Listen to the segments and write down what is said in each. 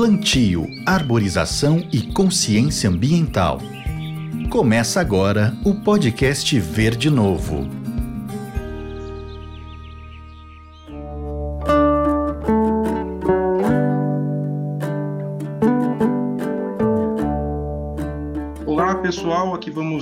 plantio, arborização e consciência ambiental. Começa agora o podcast Verde Novo.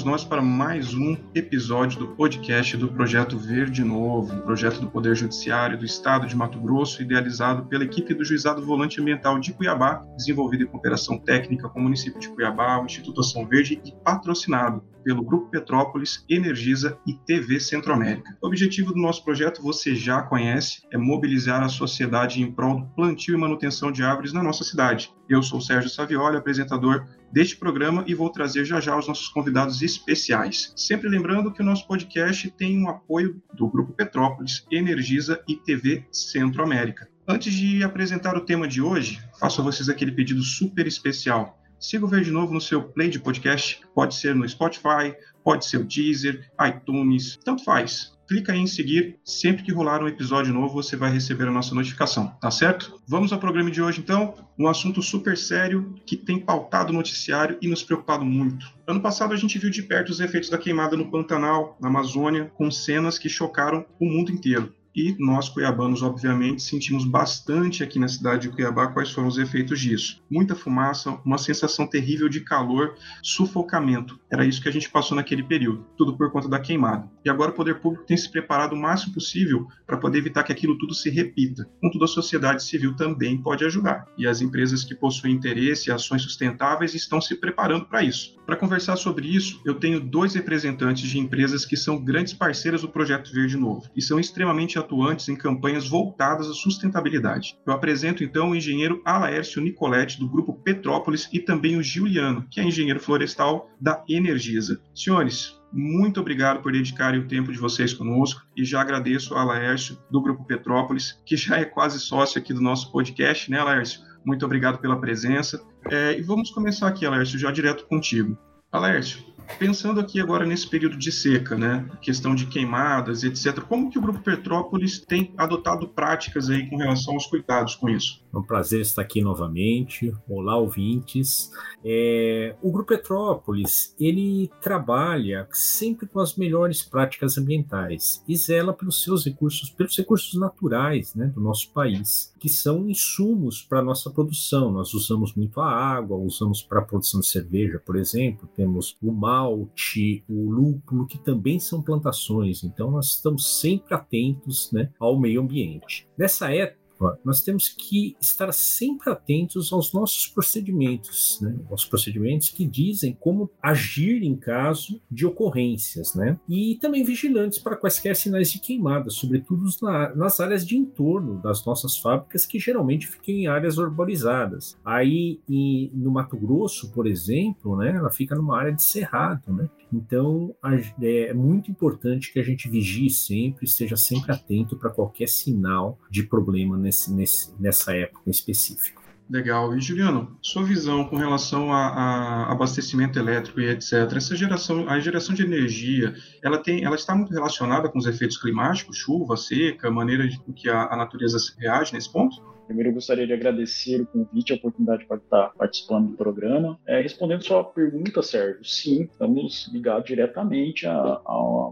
Nós para mais um episódio do podcast do Projeto Verde Novo, um projeto do Poder Judiciário do Estado de Mato Grosso, idealizado pela equipe do Juizado Volante Ambiental de Cuiabá, desenvolvido em cooperação técnica com o município de Cuiabá, o Instituto Ação Verde e patrocinado pelo Grupo Petrópolis, Energisa e TV Centro-América. O objetivo do nosso projeto você já conhece, é mobilizar a sociedade em prol do plantio e manutenção de árvores na nossa cidade. Eu sou Sérgio Savioli, apresentador deste programa e vou trazer já já os nossos convidados especiais. Sempre lembrando que o nosso podcast tem um apoio do Grupo Petrópolis, Energisa e TV Centro-América. Antes de apresentar o tema de hoje, faço a vocês aquele pedido super especial. Siga o Verde Novo no seu play de podcast, pode ser no Spotify, pode ser o Deezer, iTunes, tanto faz clica em seguir. Sempre que rolar um episódio novo, você vai receber a nossa notificação, tá certo? Vamos ao programa de hoje, então. Um assunto super sério que tem pautado o noticiário e nos preocupado muito. Ano passado, a gente viu de perto os efeitos da queimada no Pantanal, na Amazônia, com cenas que chocaram o mundo inteiro. E nós, cuiabanos, obviamente, sentimos bastante aqui na cidade de Cuiabá quais foram os efeitos disso. Muita fumaça, uma sensação terrível de calor, sufocamento. Era isso que a gente passou naquele período, tudo por conta da queimada. E agora o poder público tem se preparado o máximo possível para poder evitar que aquilo tudo se repita. Contudo, a sociedade civil também pode ajudar. E as empresas que possuem interesse e ações sustentáveis estão se preparando para isso. Para conversar sobre isso, eu tenho dois representantes de empresas que são grandes parceiras do Projeto Verde Novo e são extremamente atuantes em campanhas voltadas à sustentabilidade. Eu apresento então o engenheiro Alaércio Nicoletti, do grupo Petrópolis, e também o Juliano, que é engenheiro florestal da Energisa. Senhores, muito obrigado por dedicarem o tempo de vocês conosco e já agradeço ao Laércio do Grupo Petrópolis, que já é quase sócio aqui do nosso podcast, né, Laércio? Muito obrigado pela presença. É, e vamos começar aqui, Laércio, já direto contigo. Laércio, Pensando aqui agora nesse período de seca, né, questão de queimadas, etc. Como que o Grupo Petrópolis tem adotado práticas aí com relação aos cuidados com isso? É um prazer estar aqui novamente. Olá, ouvintes. É, o Grupo Petrópolis ele trabalha sempre com as melhores práticas ambientais e zela pelos seus recursos, pelos recursos naturais, né, do nosso país, que são insumos para a nossa produção. Nós usamos muito a água, usamos para a produção de cerveja, por exemplo. Temos o malte, o lúpulo, que também são plantações. Então, nós estamos sempre atentos né, ao meio ambiente. Nessa época, nós temos que estar sempre atentos aos nossos procedimentos, né? aos procedimentos que dizem como agir em caso de ocorrências, né? E também vigilantes para quaisquer sinais de queimada, sobretudo na, nas áreas de entorno das nossas fábricas, que geralmente ficam em áreas urbanizadas. Aí, em, no Mato Grosso, por exemplo, né? Ela fica numa área de cerrado, né? Então, é muito importante que a gente vigie sempre, esteja sempre atento para qualquer sinal de problema nesse, nesse, nessa época em específico. Legal. E Juliano, sua visão com relação a, a, abastecimento elétrico e etc. Essa geração, a geração de energia, ela tem, ela está muito relacionada com os efeitos climáticos, chuva, seca, maneira de que a, a natureza reage nesse ponto? Primeiro, eu gostaria de agradecer o convite e a oportunidade para estar participando do programa. É, respondendo sua pergunta, Sérgio, sim, estamos ligados diretamente à,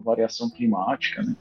variação climática. Né?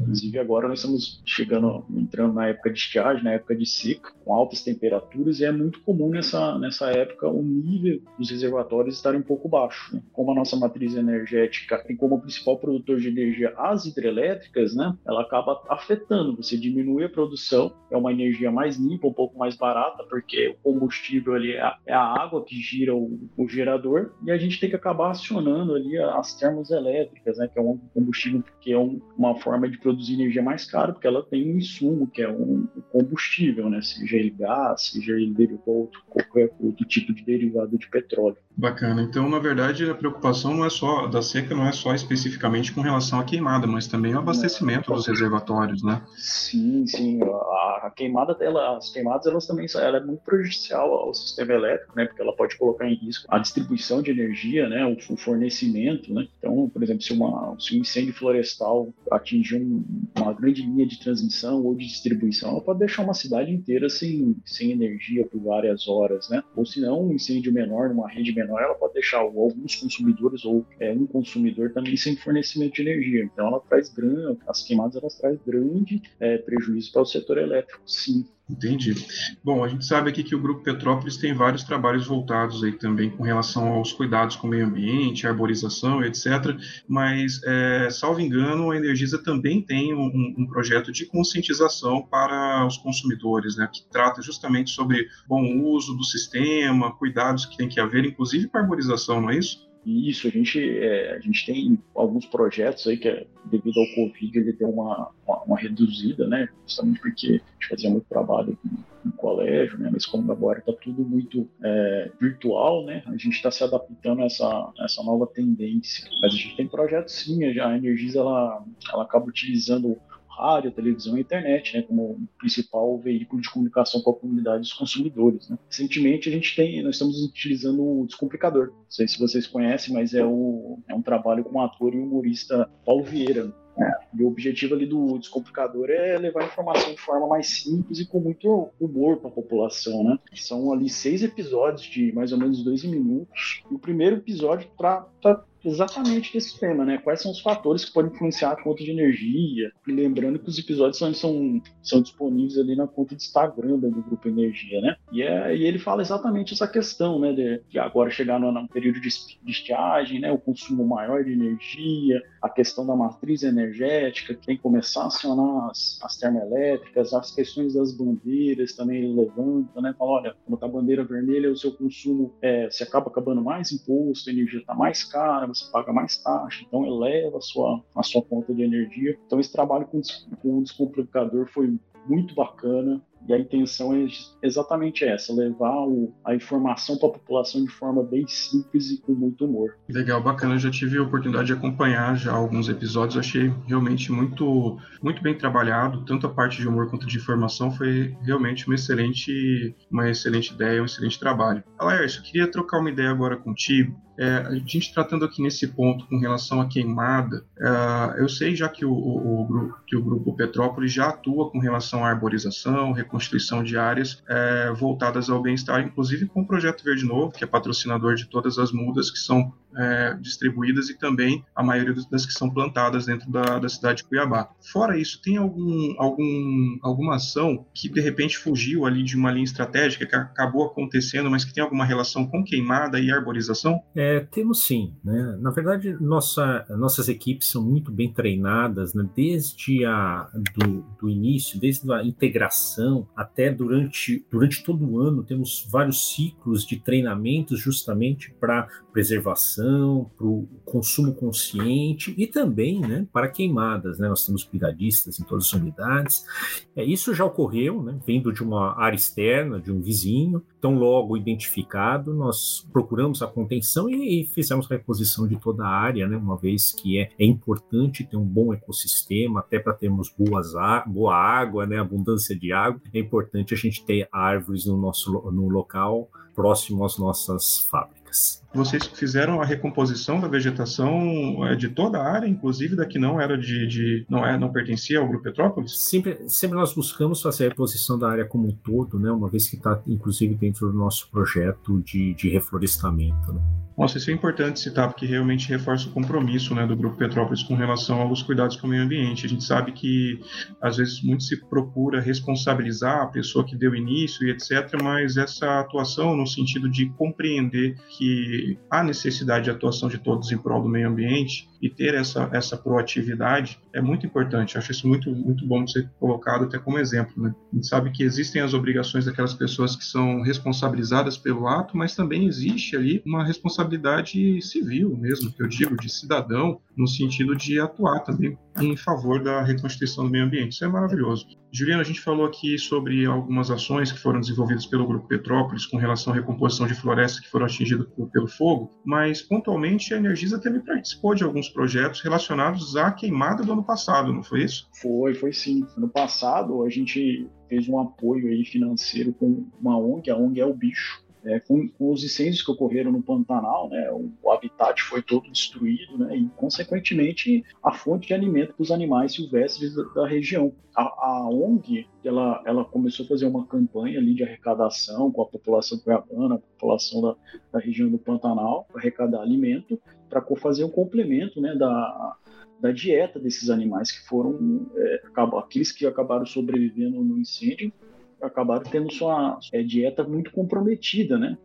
Inclusive, agora nós estamos chegando, entrando na época de estiagem, na época de seca, com altas temperaturas, e é muito comum nessa, nessa época o nível dos reservatórios estarem um pouco baixo. Né? Como a nossa matriz energética tem como principal produtor de energia as hidrelétricas, né? ela acaba afetando, você diminui a produção, é uma energia mais limpa limpa, um pouco mais barata, porque o combustível ali é a, é a água que gira o, o, gerador, e a gente tem que acabar acionando ali as termoelétricas, né, que é um combustível que é um, uma forma de produzir energia mais cara, porque ela tem um insumo, que é um, combustível, né, seja ele gás, seja ele derivado, qualquer outro tipo de derivado de petróleo. Bacana. Então, na verdade, a preocupação não é só da seca, não é só especificamente com relação à queimada, mas também o abastecimento dos reservatórios, né? Sim, sim. A, a queimada, ela, as queimadas elas também ela é muito prejudicial ao sistema elétrico, né? Porque ela pode colocar em risco a distribuição de energia, né? O, o fornecimento, né? Então, por exemplo, se, uma, se um incêndio florestal atingir um, uma grande linha de transmissão ou de distribuição, ela pode deixar uma cidade inteira sem, sem energia por várias horas, né? Ou se não, um incêndio menor numa rede menor, ela pode deixar alguns consumidores ou é, um consumidor também sem fornecimento de energia. Então, ela traz grande, as queimadas elas trazem grande é, prejuízo para o setor elétrico, sim. Entendi. Bom, a gente sabe aqui que o Grupo Petrópolis tem vários trabalhos voltados aí também com relação aos cuidados com o meio ambiente, arborização, etc. Mas, é, salvo engano, a Energisa também tem um, um, projeto de conscientização para os consumidores, né, que trata justamente sobre bom uso do sistema, cuidados que tem que haver, inclusive para arborização, não é isso? Isso, a gente, é, a gente tem alguns projetos aí que, é, devido ao Covid, ele deu uma, uma, uma, reduzida, né? Justamente porque a gente fazia muito trabalho no colégio, né? Mas como agora está tudo muito é, virtual, né? A gente está se adaptando a essa, essa nova tendência. Mas a gente tem projetos sim, a Energisa, ela, ela acaba utilizando rádio, televisão e internet, né, como principal veículo de comunicação com a comunidade dos consumidores. Né. Recentemente a gente tem, nós estamos utilizando o Descomplicador. Não sei se vocês conhecem, mas é, o, é um trabalho com o ator e humorista Paulo Vieira. É, e o objetivo ali do Descomplicador é levar a informação de forma mais simples e com muito humor para a população, né? São ali seis episódios de mais ou menos dois minutos. E o primeiro episódio trata exatamente desse tema, né? Quais são os fatores que podem influenciar a conta de energia? E lembrando que os episódios são, são, são disponíveis ali na conta de Instagram do Grupo Energia, né? E, é, e ele fala exatamente essa questão, né? De, de agora chegar no período de, de estiagem, né? O consumo maior de energia, a questão da matriz energética, que tem que começar a acionar as, as termoelétricas, as questões das bandeiras também ele levanta, né? Fala, olha, quando tá bandeira vermelha, o seu consumo é, se acaba acabando mais imposto, a energia está mais cara, você paga mais taxa, então eleva a sua, a sua conta de energia. Então esse trabalho com, com o descomplicador foi muito bacana. E a intenção é exatamente essa: levar o, a informação para a população de forma bem simples e com muito humor. Legal, bacana. Eu já tive a oportunidade de acompanhar já alguns episódios. Achei realmente muito, muito bem trabalhado. Tanto a parte de humor quanto de informação foi realmente uma excelente, uma excelente ideia, um excelente trabalho. Alaércio, eu queria trocar uma ideia agora contigo. É, a gente tratando aqui nesse ponto com relação à queimada, é, eu sei já que o, o, o, grupo, que o grupo Petrópolis já atua com relação à arborização, reconstituição de áreas é, voltadas ao bem-estar, inclusive com o Projeto Verde Novo, que é patrocinador de todas as mudas que são é, distribuídas e também a maioria das que são plantadas dentro da, da cidade de Cuiabá. Fora isso, tem algum, algum, alguma ação que de repente fugiu ali de uma linha estratégica que acabou acontecendo, mas que tem alguma relação com queimada e arborização? É, temos sim. Né? Na verdade, nossa, nossas equipes são muito bem treinadas né? desde a, do, do início, desde a integração até durante, durante todo o ano, temos vários ciclos de treinamentos justamente para preservação, para o consumo consciente e também né, para queimadas. Né? Nós temos brigadistas em todas as unidades. É, isso já ocorreu, né, vindo de uma área externa, de um vizinho. Então, logo identificado, nós procuramos a contenção e, e fizemos a reposição de toda a área, né, uma vez que é, é importante ter um bom ecossistema, até para termos boas, boa água, né, abundância de água. É importante a gente ter árvores no nosso no local próximo às nossas fábricas. Vocês fizeram a recomposição da vegetação é, de toda a área, inclusive da que não era de, de não é não pertencia ao grupo Petrópolis? Sempre, sempre nós buscamos fazer a reposição da área como um todo, né? Uma vez que está inclusive dentro do nosso projeto de, de reflorestamento. Né? Nossa, isso é importante citar, porque realmente reforça o compromisso né, do Grupo Petrópolis com relação aos cuidados com o meio ambiente. A gente sabe que, às vezes, muito se procura responsabilizar a pessoa que deu início e etc., mas essa atuação no sentido de compreender que há necessidade de atuação de todos em prol do meio ambiente e ter essa, essa proatividade é muito importante. Acho isso muito, muito bom de ser colocado até como exemplo. Né? A gente sabe que existem as obrigações daquelas pessoas que são responsabilizadas pelo ato, mas também existe ali uma responsabilidade civil mesmo, que eu digo, de cidadão, no sentido de atuar também em favor da reconstituição do meio ambiente. Isso é maravilhoso. Juliana, a gente falou aqui sobre algumas ações que foram desenvolvidas pelo Grupo Petrópolis com relação à recomposição de florestas que foram atingidas pelo fogo, mas pontualmente a Energisa também participou de alguns projetos relacionados à queimada do ano passado, não foi isso? Foi, foi sim. No passado a gente fez um apoio aí financeiro com uma ONG, a ONG é o Bicho, é, com, com, os incêndios que ocorreram no Pantanal, né, o, o, habitat foi todo destruído, né, e consequentemente a fonte de alimento para os animais silvestres da, da região. A, a, ONG ela, ela começou a fazer uma campanha ali de arrecadação com a população cuiabana, a população da, da região do Pantanal, para arrecadar alimento, para fazer um complemento né, da, da dieta desses animais que foram é, aqueles que acabaram sobrevivendo no incêndio acabaram tendo sua é, dieta muito comprometida, né?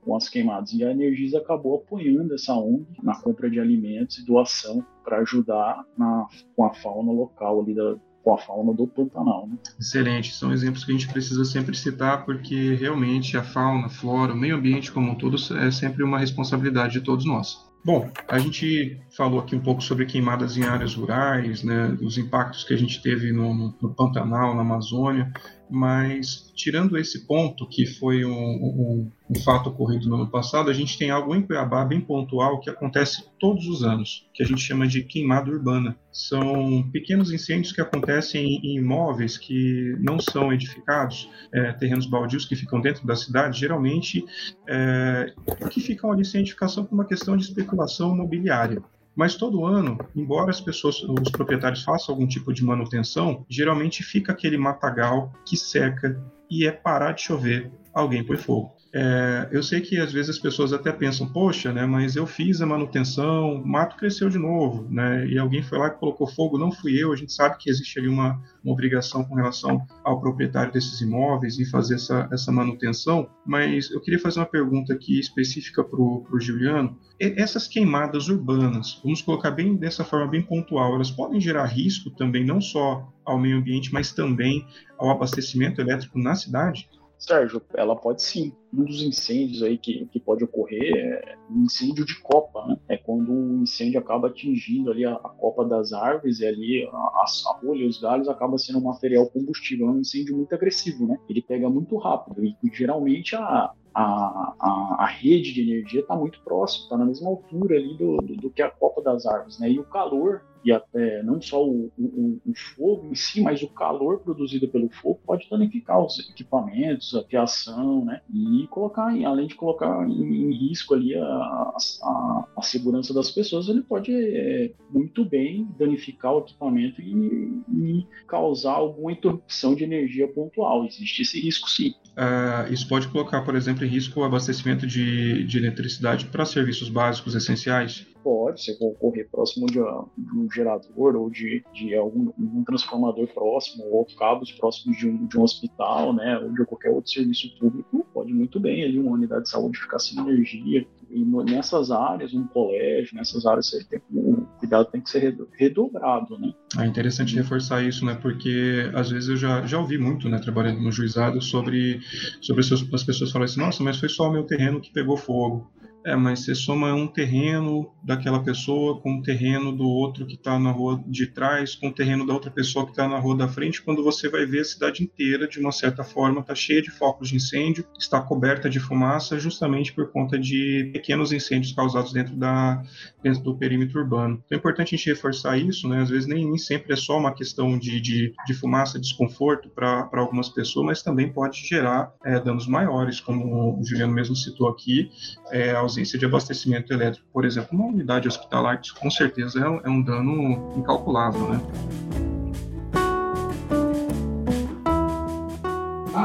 Com as queimadas. E a Energisa acabou apoiando essa ONG na compra de alimentos e doação para ajudar na, com a fauna local ali da, com a fauna do Pantanal. Né? Excelente, são exemplos que a gente precisa sempre citar porque realmente a fauna, a flora, o meio ambiente como um todo é sempre uma responsabilidade de todos nós. Bom, a gente falou aqui um pouco sobre queimadas em áreas rurais, né, os impactos que a gente teve no, no, Pantanal, na Amazônia, mas tirando esse ponto, que foi um, um, um, fato ocorrido no ano passado, a gente tem algo em Cuiabá bem pontual que acontece todos os anos, que a gente chama de queimada urbana. São pequenos incêndios que acontecem em imóveis que não são edificados, é, terrenos baldios que ficam dentro da cidade, geralmente é, que ficam ali sem edificação por uma questão de especulação imobiliária. Mas todo ano, embora as pessoas, os proprietários façam algum tipo de manutenção, geralmente fica aquele matagal que seca e é parar de chover, alguém põe fogo. É, eu sei que às vezes as pessoas até pensam, poxa, né, mas eu fiz a manutenção, o mato cresceu de novo, né, e alguém foi lá e colocou fogo, não fui eu. A gente sabe que existe ali uma, uma obrigação com relação ao proprietário desses imóveis em fazer essa, essa manutenção, mas eu queria fazer uma pergunta aqui específica para o Juliano. Essas queimadas urbanas, vamos colocar bem dessa forma bem pontual, elas podem gerar risco também não só ao meio ambiente, mas também ao abastecimento elétrico na cidade? Sérgio, ela pode sim. Um dos incêndios aí que, que pode ocorrer é um incêndio de copa, né? É quando o incêndio acaba atingindo ali a, a copa das árvores e ali a, a folha os galhos acaba sendo um material combustível. É um incêndio muito agressivo, né? Ele pega muito rápido e geralmente a, a, a, a, rede de energia está muito próxima, está na mesma altura ali do, do, do, que a copa das árvores, né? E o calor e até não só o, o, o, fogo em si, mas o calor produzido pelo fogo pode danificar os equipamentos, a fiação, né? E colocar, além de colocar em, em risco ali a, a, a, segurança das pessoas, ele pode é, muito bem danificar o equipamento e, e, causar alguma interrupção de energia pontual. Existe esse risco, sim. Uh, isso pode colocar, por exemplo, em risco o abastecimento de, de eletricidade para serviços básicos essenciais? Pode, você ocorrer próximo de, de um gerador ou de, de algum um transformador próximo ou cabos próximos de um, de um hospital, né, ou de qualquer outro serviço público, pode muito bem ali uma unidade de saúde ficar sem energia. E nessas áreas, um colégio, nessas áreas, tem, o cuidado tem que ser redobrado, né? É interessante reforçar isso, né? Porque às vezes eu já, já ouvi muito, né, trabalhando no juizado, sobre, sobre as pessoas falarem assim, nossa, mas foi só o meu terreno que pegou fogo. É, mas você soma um terreno daquela pessoa com o terreno do outro que está na rua de trás, com o terreno da outra pessoa que está na rua da frente, quando você vai ver a cidade inteira, de uma certa forma, está cheia de focos de incêndio, está coberta de fumaça, justamente por conta de pequenos incêndios causados dentro, da, dentro do perímetro urbano. Então é importante a gente reforçar isso, né? às vezes nem, nem sempre é só uma questão de, de, de fumaça, desconforto para algumas pessoas, mas também pode gerar é, danos maiores, como o Juliano mesmo citou aqui, é, ausência de abastecimento elétrico, por exemplo, uma unidade hospitalar, isso com certeza é um é dano incalculável, né?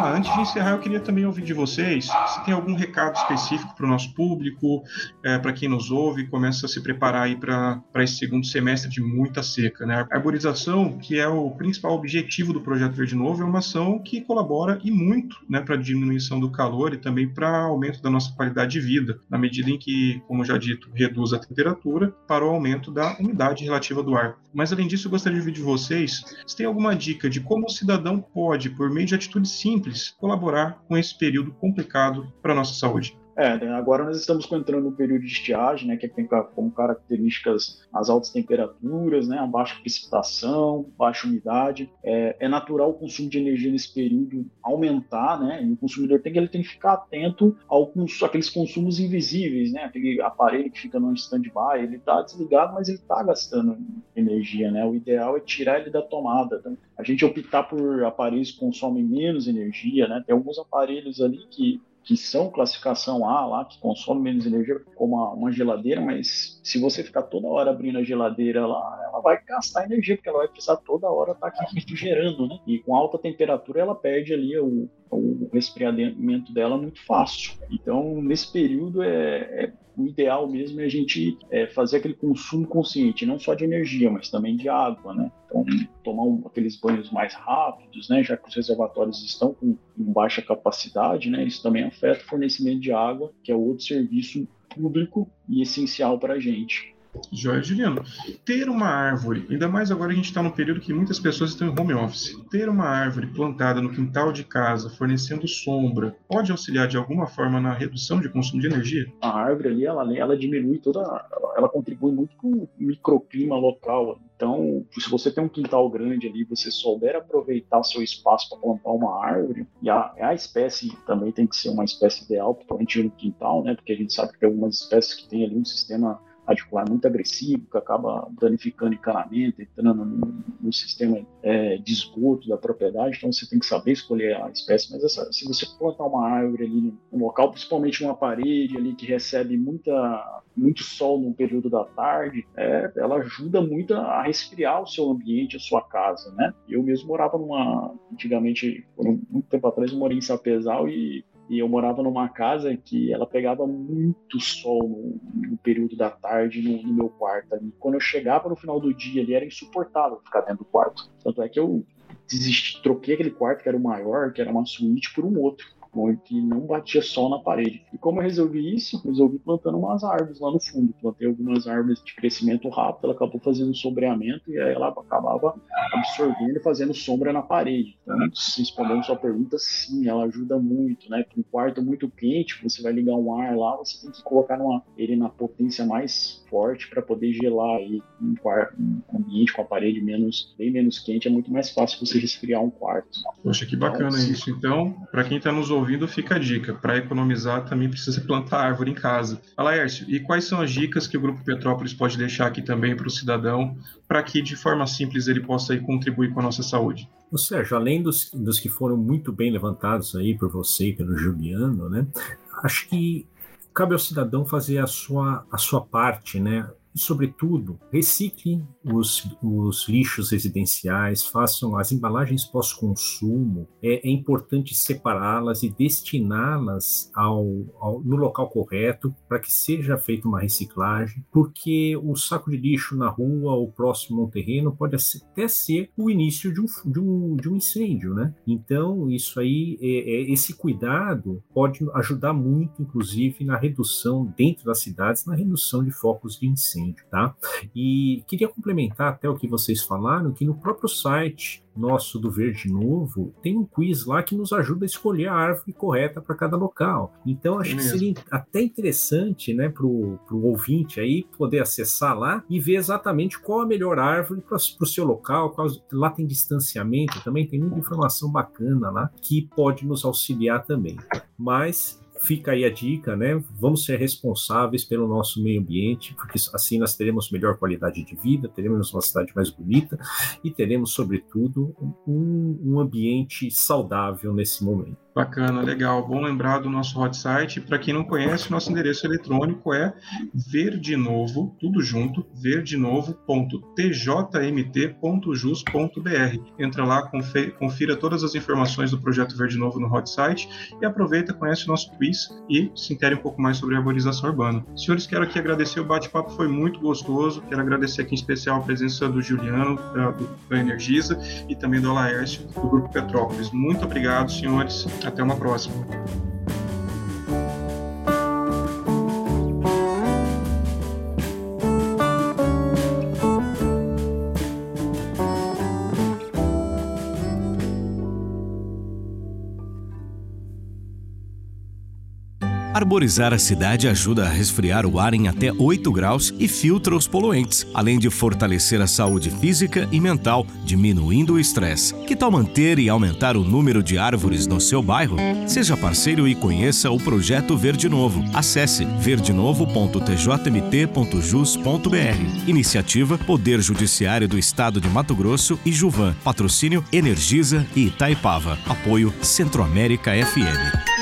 Ah, antes de encerrar, eu queria também ouvir de vocês se tem algum recado específico para o nosso público, é, para quem nos ouve, começa a se preparar aí para esse segundo semestre de muita seca. Né? A arborização, que é o principal objetivo do Projeto Verde Novo, é uma ação que colabora e muito né, para a diminuição do calor e também para aumento da nossa qualidade de vida, na medida em que, como já dito, reduz a temperatura para o aumento da umidade relativa do ar. Mas, além disso, eu gostaria de ouvir de vocês se tem alguma dica de como o cidadão pode, por meio de atitudes simples, simples colaborar com esse período complicado para a nossa saúde. É, né, agora nós estamos entrando no período de estiagem, né, que tem como características as altas temperaturas, né, a baixa precipitação, baixa umidade. É, é natural o consumo de energia nesse período aumentar, né, e o consumidor tem que, ele tem que ficar atento ao aqueles consumos invisíveis, né, aquele aparelho que fica no stand-by, ele está desligado, mas ele está gastando energia, né, o ideal é tirar ele da tomada. Tá? A gente optar por aparelhos que consomem menos energia, né, tem alguns aparelhos ali que que são classificação A lá, que consomem menos energia, como uma, geladeira, mas se você ficar toda hora abrindo a geladeira lá, vai gastar energia, porque ela vai precisar toda hora estar tá aqui refrigerando, né? E com alta temperatura ela perde ali o, o resfriamento dela muito fácil. Então, nesse período, é, é o ideal mesmo é a gente é, fazer aquele consumo consciente, não só de energia, mas também de água, né? Então, tomar um, aqueles banhos mais rápidos, né? Já que os reservatórios estão com, com baixa capacidade, né? Isso também afeta o fornecimento de água, que é outro serviço público e essencial para a gente. Joia, Juliano. Ter uma árvore, ainda mais agora a gente está num período que muitas pessoas estão em home office. Ter uma árvore plantada no quintal de casa, fornecendo sombra, pode auxiliar de alguma forma na redução de consumo de energia? A árvore ali, ela, ela diminui toda. Ela contribui muito com o microclima local. Então, se você tem um quintal grande ali, você souber aproveitar seu espaço para plantar uma árvore, e a, a espécie também tem que ser uma espécie ideal, principalmente no quintal, né? Porque a gente sabe que tem algumas espécies que têm ali um sistema radicular muito agressivo, que acaba danificando encanamento, entrando no, no sistema é, de esgoto da propriedade, então você tem que saber escolher a espécie, mas essa, se você plantar uma árvore ali no, local, principalmente uma parede ali que recebe muita, muito sol no período da tarde, é, ela ajuda muito a resfriar o seu ambiente, a sua casa, né? Eu mesmo morava numa, antigamente, muito tempo atrás, eu morei em Sapezal e e eu morava numa casa que ela pegava muito sol no, no período da tarde no, no, meu quarto ali. Quando eu chegava no final do dia ali, era insuportável ficar dentro do quarto. Tanto é que eu desisti, troquei aquele quarto que era o maior, que era uma suíte, por um outro que não batia sol na parede. E como eu resolvi isso? Resolvi plantando umas árvores lá no fundo. Plantei algumas árvores de crescimento rápido, ela acabou fazendo sombreamento e aí ela acabava absorvendo e fazendo sombra na parede. Então, respondendo sua pergunta, sim, ela ajuda muito, né? Um quarto muito quente, você vai ligar um ar lá, você tem que colocar numa, ele na potência mais forte para poder gelar aí um, quarto, um ambiente com a parede menos, bem menos quente, é muito mais fácil você resfriar um quarto. Poxa, que bacana então, isso. Então, para quem está nos ouvindo, ouvindo, fica a dica. Para economizar, também precisa plantar árvore em casa. Alaércio, e quais são as dicas que o Grupo Petrópolis pode deixar aqui também para o cidadão, para que de forma simples ele possa aí, contribuir com a nossa saúde? Ô Sérgio, além dos, dos que foram muito bem levantados aí por você e pelo Juliano, né? Acho que cabe ao cidadão fazer a sua, a sua parte, né? E, sobretudo, recicle os, os lixos residenciais, façam as embalagens pós-consumo. É, é, importante separá-las e destiná-las ao, ao, no local correto para que seja feita uma reciclagem, porque o saco de lixo na rua ou próximo ao terreno pode até ser o início de um, de um, de um incêndio, né? Então, isso aí, é, é, esse cuidado pode ajudar muito, inclusive, na redução, dentro das cidades, na redução de focos de incêndio tá? E queria complementar até o que vocês falaram, que no próprio site nosso do Verde Novo tem um quiz lá que nos ajuda a escolher a árvore correta para cada local. Então acho é que seria até interessante, né, para o ouvinte aí poder acessar lá e ver exatamente qual a melhor árvore para o seu local. Qual, lá tem distanciamento também, tem muita informação bacana lá que pode nos auxiliar também. Mas fica aí a dica, né? Vamos ser responsáveis pelo nosso meio ambiente, porque assim nós teremos melhor qualidade de vida, teremos uma cidade mais bonita e teremos, sobretudo, um, um ambiente saudável nesse momento. Bacana, legal. Bom lembrar do nosso hot site. Para quem não conhece, nosso endereço eletrônico é verdenovo, tudo junto, verdenovo.tjmt.jus.br. Entra lá, confira todas as informações do projeto Verde Novo no hot site e aproveita, conhece o nosso quiz e se intere um pouco mais sobre a arborização urbana. Senhores, quero aqui agradecer o bate-papo, foi muito gostoso. Quero agradecer aqui em especial a presença do Juliano, da, da Energisa, e também do Alaércio, do Grupo Petrópolis. Muito obrigado, senhores. Até uma próxima. Arborizar a cidade ajuda a resfriar o ar em até 8 graus e filtra os poluentes, além de fortalecer a saúde física e mental, diminuindo o estresse. Que tal manter e aumentar o número de árvores no seu bairro? Seja parceiro e conheça o projeto Verde Novo. Acesse verdenovo.tjmt.jus.br. Iniciativa Poder Judiciário do Estado de Mato Grosso e Juvan. Patrocínio Energisa e Itaipava. Apoio Centro-América FM.